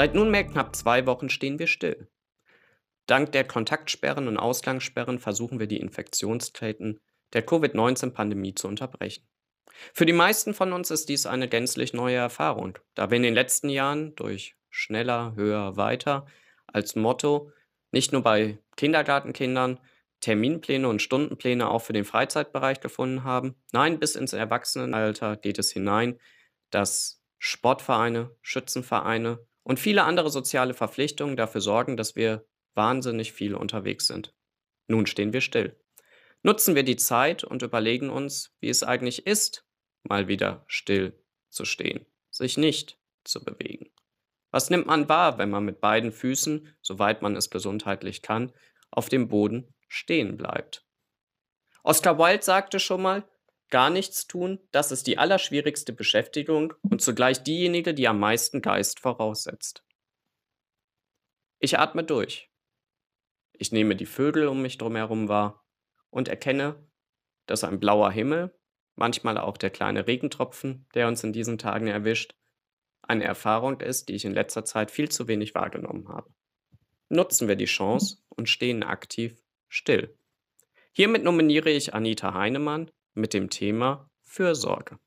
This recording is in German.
Seit nunmehr knapp zwei Wochen stehen wir still. Dank der Kontaktsperren und Ausgangssperren versuchen wir die Infektionsketten der Covid-19-Pandemie zu unterbrechen. Für die meisten von uns ist dies eine gänzlich neue Erfahrung, da wir in den letzten Jahren durch schneller, höher, weiter als Motto nicht nur bei Kindergartenkindern Terminpläne und Stundenpläne auch für den Freizeitbereich gefunden haben. Nein, bis ins Erwachsenenalter geht es hinein, dass Sportvereine, Schützenvereine und viele andere soziale Verpflichtungen dafür sorgen, dass wir wahnsinnig viel unterwegs sind. Nun stehen wir still. Nutzen wir die Zeit und überlegen uns, wie es eigentlich ist, mal wieder still zu stehen, sich nicht zu bewegen. Was nimmt man wahr, wenn man mit beiden Füßen, soweit man es gesundheitlich kann, auf dem Boden stehen bleibt? Oscar Wilde sagte schon mal, gar nichts tun, das ist die allerschwierigste Beschäftigung und zugleich diejenige, die am meisten Geist voraussetzt. Ich atme durch. Ich nehme die Vögel um mich drumherum wahr und erkenne, dass ein blauer Himmel, manchmal auch der kleine Regentropfen, der uns in diesen Tagen erwischt, eine Erfahrung ist, die ich in letzter Zeit viel zu wenig wahrgenommen habe. Nutzen wir die Chance und stehen aktiv still. Hiermit nominiere ich Anita Heinemann mit dem Thema Fürsorge.